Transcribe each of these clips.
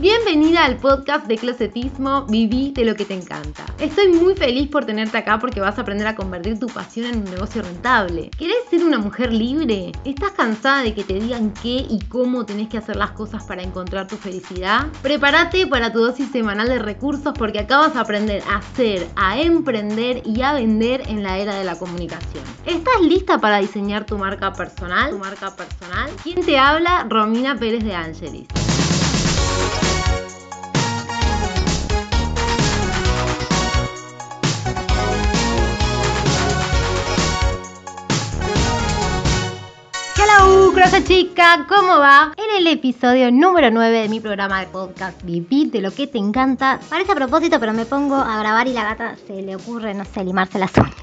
Bienvenida al podcast de Closetismo, viví de lo que te encanta. Estoy muy feliz por tenerte acá porque vas a aprender a convertir tu pasión en un negocio rentable. ¿Querés ser una mujer libre? ¿Estás cansada de que te digan qué y cómo tenés que hacer las cosas para encontrar tu felicidad? Prepárate para tu dosis semanal de recursos porque acá vas a aprender a hacer, a emprender y a vender en la era de la comunicación. ¿Estás lista para diseñar tu marca personal? ¿Tu marca personal? ¿Quién te habla? Romina Pérez de Angelis. Crosa Chica, ¿cómo va? En el episodio número 9 de mi programa de podcast Vivir de lo que te encanta. Parece a propósito, pero me pongo a grabar y la gata se le ocurre, no sé, limarse las uñas.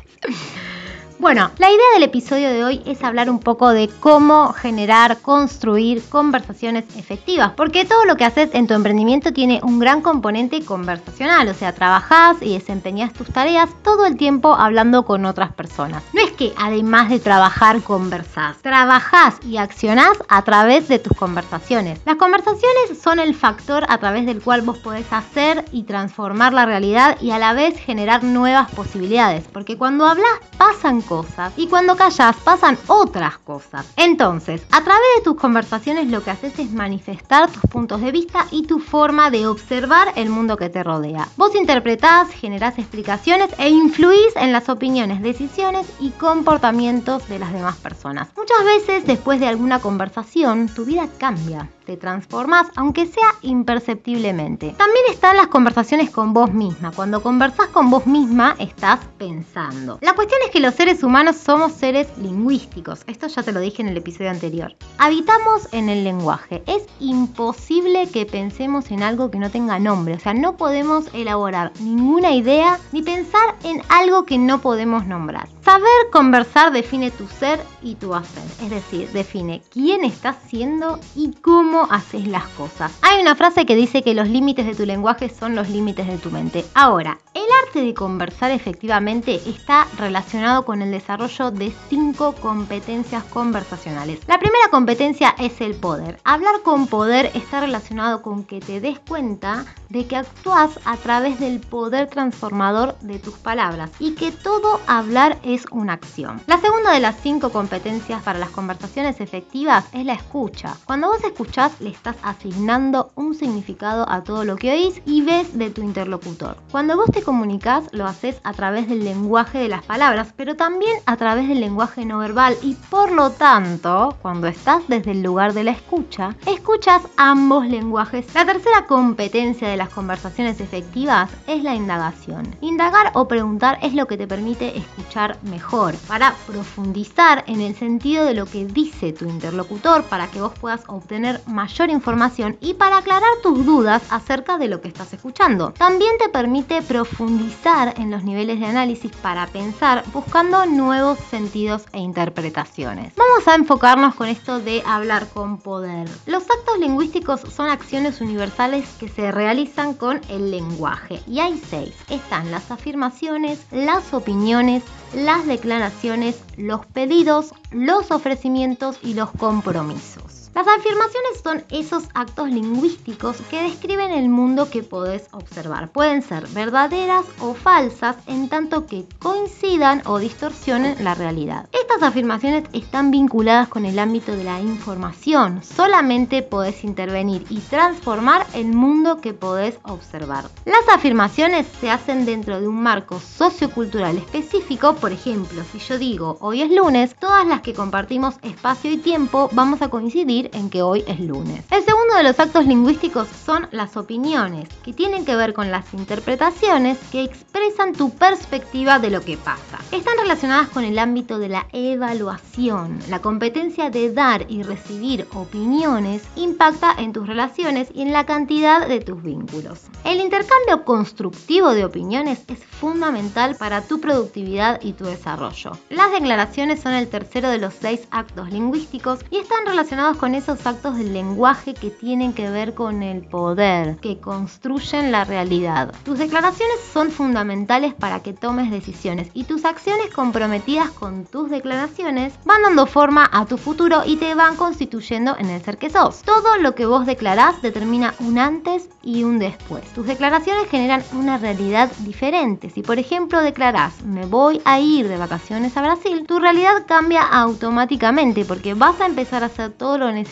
Bueno, la idea del episodio de hoy es hablar un poco de cómo generar, construir conversaciones efectivas, porque todo lo que haces en tu emprendimiento tiene un gran componente conversacional, o sea, trabajás y desempeñas tus tareas todo el tiempo hablando con otras personas. No es que además de trabajar conversás, trabajás y accionás a través de tus conversaciones. Las conversaciones son el factor a través del cual vos podés hacer y transformar la realidad y a la vez generar nuevas posibilidades, porque cuando hablas pasan cosas y cuando callas pasan otras cosas. Entonces, a través de tus conversaciones lo que haces es manifestar tus puntos de vista y tu forma de observar el mundo que te rodea. Vos interpretás, generás explicaciones e influís en las opiniones, decisiones y comportamientos de las demás personas. Muchas veces después de alguna conversación tu vida cambia te transformas, aunque sea imperceptiblemente. También están las conversaciones con vos misma. Cuando conversás con vos misma, estás pensando. La cuestión es que los seres humanos somos seres lingüísticos. Esto ya te lo dije en el episodio anterior. Habitamos en el lenguaje. Es imposible que pensemos en algo que no tenga nombre. O sea, no podemos elaborar ninguna idea ni pensar en algo que no podemos nombrar. Saber conversar define tu ser y tu hacer. Es decir, define quién estás siendo y cómo haces las cosas. Hay una frase que dice que los límites de tu lenguaje son los límites de tu mente. Ahora, el arte de conversar efectivamente está relacionado con el desarrollo de cinco competencias conversacionales. La primera competencia es el poder. Hablar con poder está relacionado con que te des cuenta de que actúas a través del poder transformador de tus palabras y que todo hablar es una acción. La segunda de las cinco competencias para las conversaciones efectivas es la escucha. Cuando vos escuchás le estás asignando un significado a todo lo que oís y ves de tu interlocutor. Cuando vos te comunicas, lo haces a través del lenguaje de las palabras, pero también a través del lenguaje no verbal y por lo tanto, cuando estás desde el lugar de la escucha, escuchas ambos lenguajes. La tercera competencia de las conversaciones efectivas es la indagación. Indagar o preguntar es lo que te permite escuchar mejor, para profundizar en el sentido de lo que dice tu interlocutor, para que vos puedas obtener mayor información y para aclarar tus dudas acerca de lo que estás escuchando. También te permite profundizar en los niveles de análisis para pensar buscando nuevos sentidos e interpretaciones. Vamos a enfocarnos con esto de hablar con poder. Los actos lingüísticos son acciones universales que se realizan con el lenguaje y hay seis. Están las afirmaciones, las opiniones, las declaraciones, los pedidos, los ofrecimientos y los compromisos. Las afirmaciones son esos actos lingüísticos que describen el mundo que podés observar. Pueden ser verdaderas o falsas en tanto que coincidan o distorsionen la realidad. Estas afirmaciones están vinculadas con el ámbito de la información. Solamente podés intervenir y transformar el mundo que podés observar. Las afirmaciones se hacen dentro de un marco sociocultural específico. Por ejemplo, si yo digo hoy es lunes, todas las que compartimos espacio y tiempo vamos a coincidir en que hoy es lunes. El segundo de los actos lingüísticos son las opiniones, que tienen que ver con las interpretaciones que expresan tu perspectiva de lo que pasa. Están relacionadas con el ámbito de la evaluación. La competencia de dar y recibir opiniones impacta en tus relaciones y en la cantidad de tus vínculos. El intercambio constructivo de opiniones es fundamental para tu productividad y tu desarrollo. Las declaraciones son el tercero de los seis actos lingüísticos y están relacionados con esos actos del lenguaje que tienen que ver con el poder, que construyen la realidad. Tus declaraciones son fundamentales para que tomes decisiones y tus acciones comprometidas con tus declaraciones van dando forma a tu futuro y te van constituyendo en el ser que sos. Todo lo que vos declarás determina un antes y un después. Tus declaraciones generan una realidad diferente. Si por ejemplo declarás me voy a ir de vacaciones a Brasil, tu realidad cambia automáticamente porque vas a empezar a hacer todo lo necesario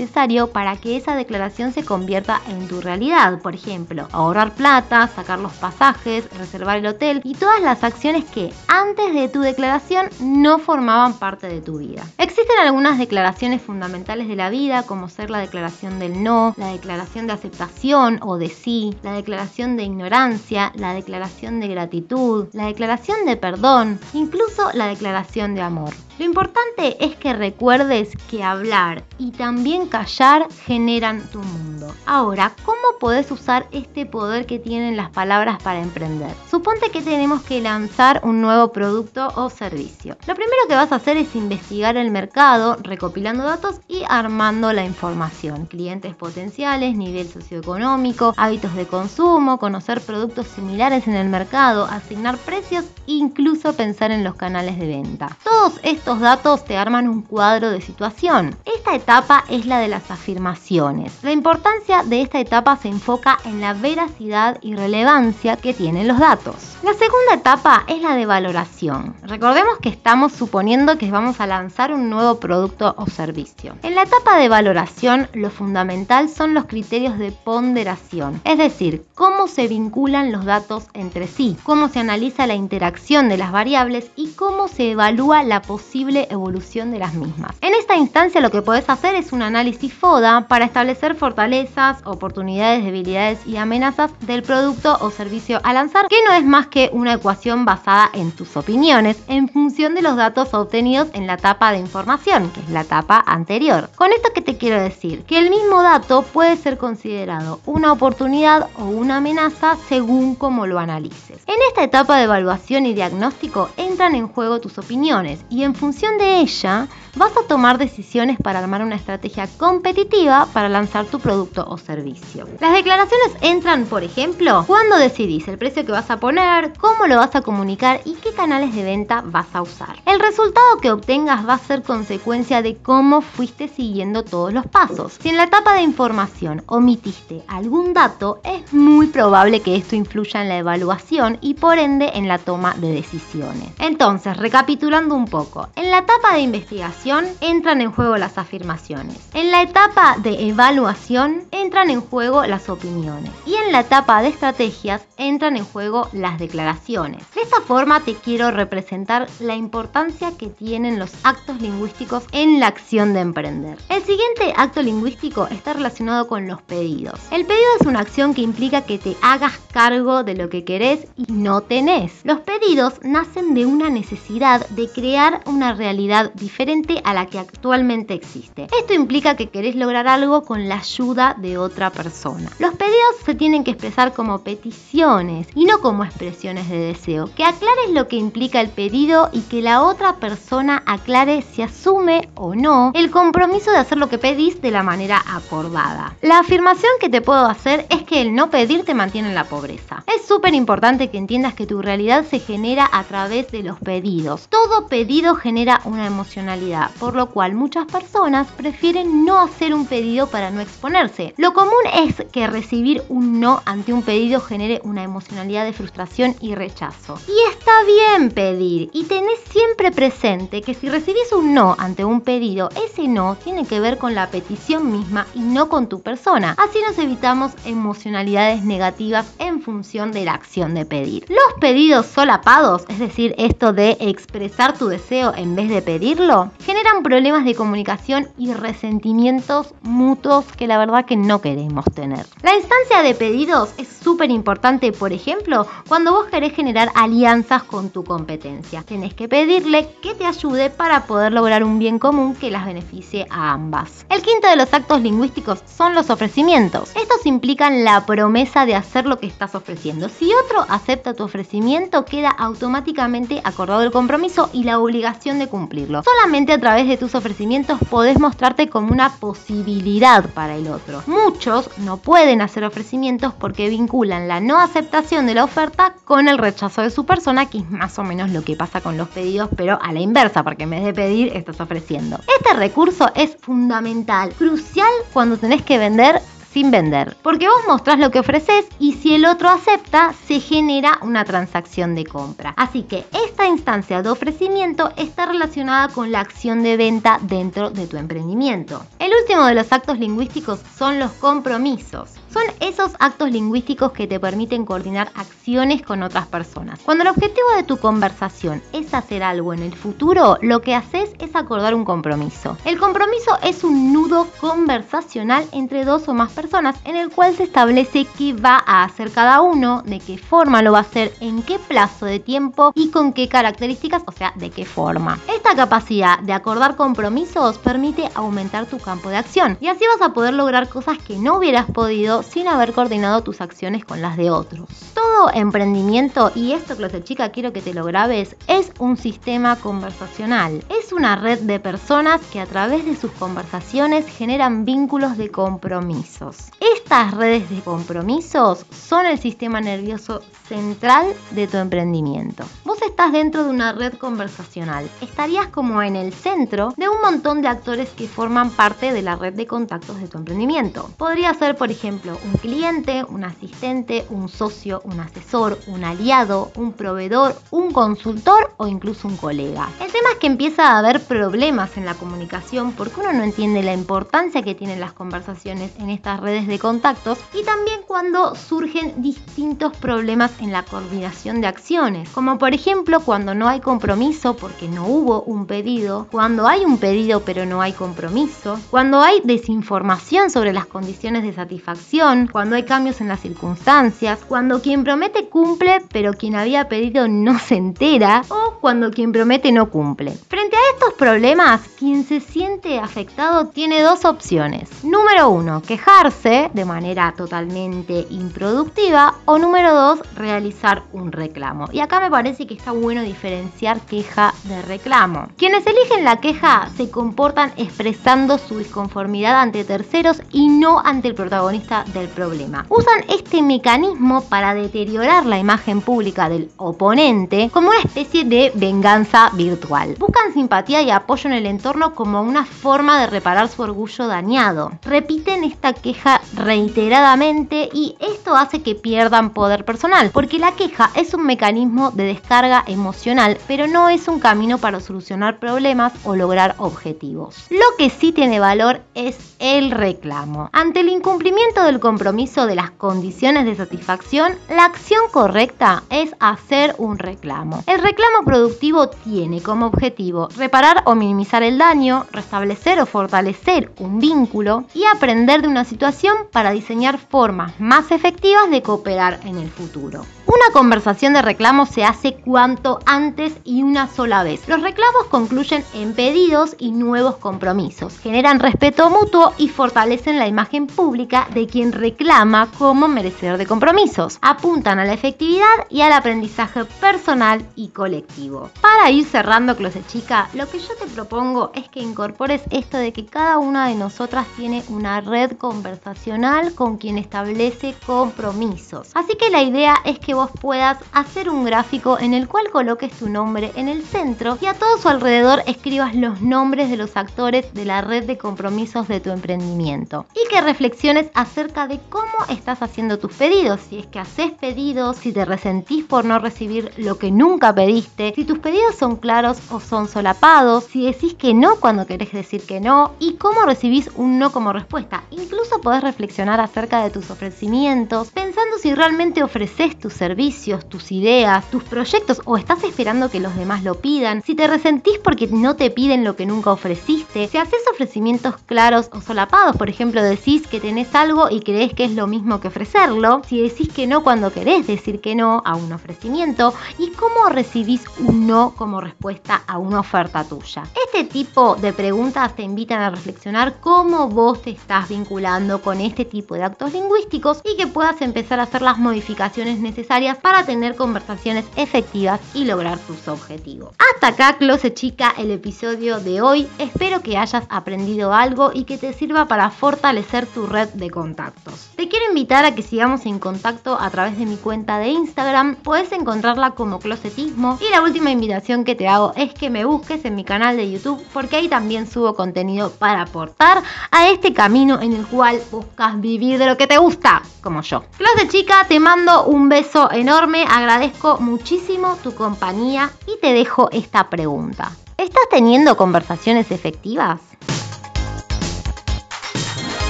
para que esa declaración se convierta en tu realidad. Por ejemplo, ahorrar plata, sacar los pasajes, reservar el hotel y todas las acciones que antes de tu declaración no formaban parte de tu vida. Existen algunas declaraciones fundamentales de la vida como ser la declaración del no, la declaración de aceptación o de sí, la declaración de ignorancia, la declaración de gratitud, la declaración de perdón, incluso la declaración de amor. Lo importante es que recuerdes que hablar y también callar generan tu mundo. Ahora, ¿cómo podés usar este poder que tienen las palabras para emprender? Suponte que tenemos que lanzar un nuevo producto o servicio. Lo primero que vas a hacer es investigar el mercado, recopilando datos y armando la información. Clientes potenciales, nivel socioeconómico, hábitos de consumo, conocer productos similares en el mercado, asignar precios e incluso pensar en los canales de venta. Todos estos estos datos te arman un cuadro de situación. Esta etapa es la de las afirmaciones. La importancia de esta etapa se enfoca en la veracidad y relevancia que tienen los datos. La segunda etapa es la de valoración. Recordemos que estamos suponiendo que vamos a lanzar un nuevo producto o servicio. En la etapa de valoración, lo fundamental son los criterios de ponderación, es decir, cómo se vinculan los datos entre sí, cómo se analiza la interacción de las variables y cómo se evalúa la posibilidad evolución de las mismas. En esta instancia lo que puedes hacer es un análisis FODA para establecer fortalezas, oportunidades, debilidades y amenazas del producto o servicio a lanzar, que no es más que una ecuación basada en tus opiniones en función de los datos obtenidos en la etapa de información, que es la etapa anterior. Con esto que te quiero decir, que el mismo dato puede ser considerado una oportunidad o una amenaza según cómo lo analices. En esta etapa de evaluación y diagnóstico entran en juego tus opiniones y en función de ella vas a tomar decisiones para armar una estrategia competitiva para lanzar tu producto o servicio. Las declaraciones entran, por ejemplo, cuando decidís el precio que vas a poner, cómo lo vas a comunicar y qué canales de venta vas a usar. El resultado que obtengas va a ser consecuencia de cómo fuiste siguiendo todos los pasos. Si en la etapa de información omitiste algún dato, es muy probable que esto influya en la evaluación y por ende en la toma de decisiones. Entonces, recapitulando un poco, en la etapa de investigación, entran en juego las afirmaciones. En la etapa de evaluación entran en juego las opiniones. Y en la etapa de estrategias entran en juego las declaraciones. De esta forma te quiero representar la importancia que tienen los actos lingüísticos en la acción de emprender. El siguiente acto lingüístico está relacionado con los pedidos. El pedido es una acción que implica que te hagas cargo de lo que querés y no tenés. Los pedidos nacen de una necesidad de crear una realidad diferente a la que actualmente existe. Esto implica que querés lograr algo con la ayuda de otra persona. Los pedidos se tienen que expresar como peticiones y no como expresiones de deseo. Que aclares lo que implica el pedido y que la otra persona aclare si asume o no el compromiso de hacer lo que pedís de la manera acordada. La afirmación que te puedo hacer es que el no pedir te mantiene en la pobreza. Es súper importante que entiendas que tu realidad se genera a través de los pedidos. Todo pedido genera una emocionalidad por lo cual muchas personas prefieren no hacer un pedido para no exponerse. Lo común es que recibir un no ante un pedido genere una emocionalidad de frustración y rechazo. Y está bien pedir y tenés siempre presente que si recibís un no ante un pedido, ese no tiene que ver con la petición misma y no con tu persona. Así nos evitamos emocionalidades negativas en función de la acción de pedir. Los pedidos solapados, es decir, esto de expresar tu deseo en vez de pedirlo, generan problemas de comunicación y resentimientos mutuos que la verdad que no queremos tener. La instancia de pedidos es súper importante, por ejemplo, cuando vos querés generar alianzas con tu competencia. Tenés que pedirle que te ayude para poder lograr un bien común que las beneficie a ambas. El quinto de los actos lingüísticos son los ofrecimientos. Estos implican la promesa de hacer lo que estás ofreciendo. Si otro acepta tu ofrecimiento, queda automáticamente acordado el compromiso y la obligación de cumplirlo. Solamente través de tus ofrecimientos podés mostrarte como una posibilidad para el otro. Muchos no pueden hacer ofrecimientos porque vinculan la no aceptación de la oferta con el rechazo de su persona, que es más o menos lo que pasa con los pedidos, pero a la inversa, porque en vez de pedir, estás ofreciendo. Este recurso es fundamental, crucial cuando tenés que vender sin vender. Porque vos mostrás lo que ofreces y si el otro acepta, se genera una transacción de compra. Así que esta instancia de ofrecimiento está relacionada con la acción de venta dentro de tu emprendimiento. El último de los actos lingüísticos son los compromisos. Son esos actos lingüísticos que te permiten coordinar acciones con otras personas. Cuando el objetivo de tu conversación es hacer algo en el futuro, lo que haces es acordar un compromiso. El compromiso es un nudo conversacional entre dos o más personas en el cual se establece qué va a hacer cada uno, de qué forma lo va a hacer, en qué plazo de tiempo y con qué características, o sea, de qué forma. Esta capacidad de acordar compromisos permite aumentar tu campo de acción y así vas a poder lograr cosas que no hubieras podido sin haber coordinado tus acciones con las de otros. Todo emprendimiento, y esto clase chica quiero que te lo grabes, es un sistema conversacional. Es una red de personas que a través de sus conversaciones generan vínculos de compromisos. Estas redes de compromisos son el sistema nervioso central de tu emprendimiento. Vos estás dentro de una red conversacional. Estarías como en el centro de un montón de actores que forman parte de la red de contactos de tu emprendimiento. Podría ser, por ejemplo, un cliente, un asistente, un socio, un asesor, un aliado, un proveedor, un consultor o incluso un colega. El tema es que empieza a haber problemas en la comunicación porque uno no entiende la importancia que tienen las conversaciones en estas redes de contactos y también cuando surgen distintos problemas en la coordinación de acciones, como por ejemplo cuando no hay compromiso porque no hubo un pedido, cuando hay un pedido pero no hay compromiso, cuando hay desinformación sobre las condiciones de satisfacción, cuando hay cambios en las circunstancias, cuando quien promete cumple pero quien había pedido no se entera o cuando quien promete no cumple. Frente a estos problemas, quien se siente afectado tiene dos opciones. Número uno, quejarse de manera totalmente improductiva o número dos, realizar un reclamo. Y acá me parece que está bueno diferenciar queja de reclamo. Quienes eligen la queja se comportan expresando su disconformidad ante terceros y no ante el protagonista del problema. Usan este mecanismo para deteriorar la imagen pública del oponente como una especie de venganza virtual. Buscan simpatía y apoyo en el entorno como una forma de reparar su orgullo dañado. Repiten esta queja reiteradamente y esto hace que pierdan poder personal porque la queja es un mecanismo de descarga emocional, pero no es un camino para solucionar problemas o lograr objetivos. Lo que sí tiene valor es el reclamo. Ante el incumplimiento del compromiso de las condiciones de satisfacción, la acción correcta es hacer un reclamo. El reclamo productivo tiene como objetivo reparar o minimizar el daño, restablecer o fortalecer un vínculo y aprender de una situación para diseñar formas más efectivas de cooperar en el futuro. Una conversación de reclamos se hace cuanto antes y una sola vez. Los reclamos concluyen en pedidos y nuevos compromisos, generan respeto mutuo y fortalecen la imagen pública de quien reclama como merecedor de compromisos. Apuntan a la efectividad y al aprendizaje personal y colectivo. Para ir cerrando, Closet Chica, lo que yo te propongo es que incorpores esto de que cada una de nosotras tiene una red conversacional con quien establece compromisos. Así que la idea es que vos puedas hacer un gráfico en el cual coloques tu nombre en el centro y a todo su alrededor escribas los nombres de los actores de la red de compromisos de tu emprendimiento y que reflexiones acerca de cómo estás haciendo tus pedidos, si es que haces pedidos, si te resentís por no recibir lo que nunca pediste, si tus pedidos son claros o son solapados, si decís que no cuando querés decir que no y cómo recibís un no como respuesta. Incluso podés reflexionar acerca de tus ofrecimientos, pensando si realmente ofreces tus servicios, tus ideas, tus proyectos o estás esperando que los demás lo pidan, si te resentís porque no te piden lo que nunca ofreciste, si haces ofrecimientos claros o solapados, por ejemplo, decís que tenés algo y crees que es lo mismo que ofrecerlo, si decís que no cuando querés decir que no a un ofrecimiento y cómo recibís un no como respuesta a una oferta tuya. Este tipo de preguntas te invitan a reflexionar cómo vos te estás vinculando con este tipo de actos lingüísticos y que puedas empezar a hacer las modificaciones necesarias para tener conversaciones efectivas y lograr tus objetivos. Acá, Close Chica, el episodio de hoy. Espero que hayas aprendido algo y que te sirva para fortalecer tu red de contactos. Te quiero invitar a que sigamos en contacto a través de mi cuenta de Instagram. Puedes encontrarla como Closetismo. Y la última invitación que te hago es que me busques en mi canal de YouTube porque ahí también subo contenido para aportar a este camino en el cual buscas vivir de lo que te gusta, como yo. Close Chica, te mando un beso enorme. Agradezco muchísimo tu compañía y te dejo esta pregunta. ¿Estás teniendo conversaciones efectivas?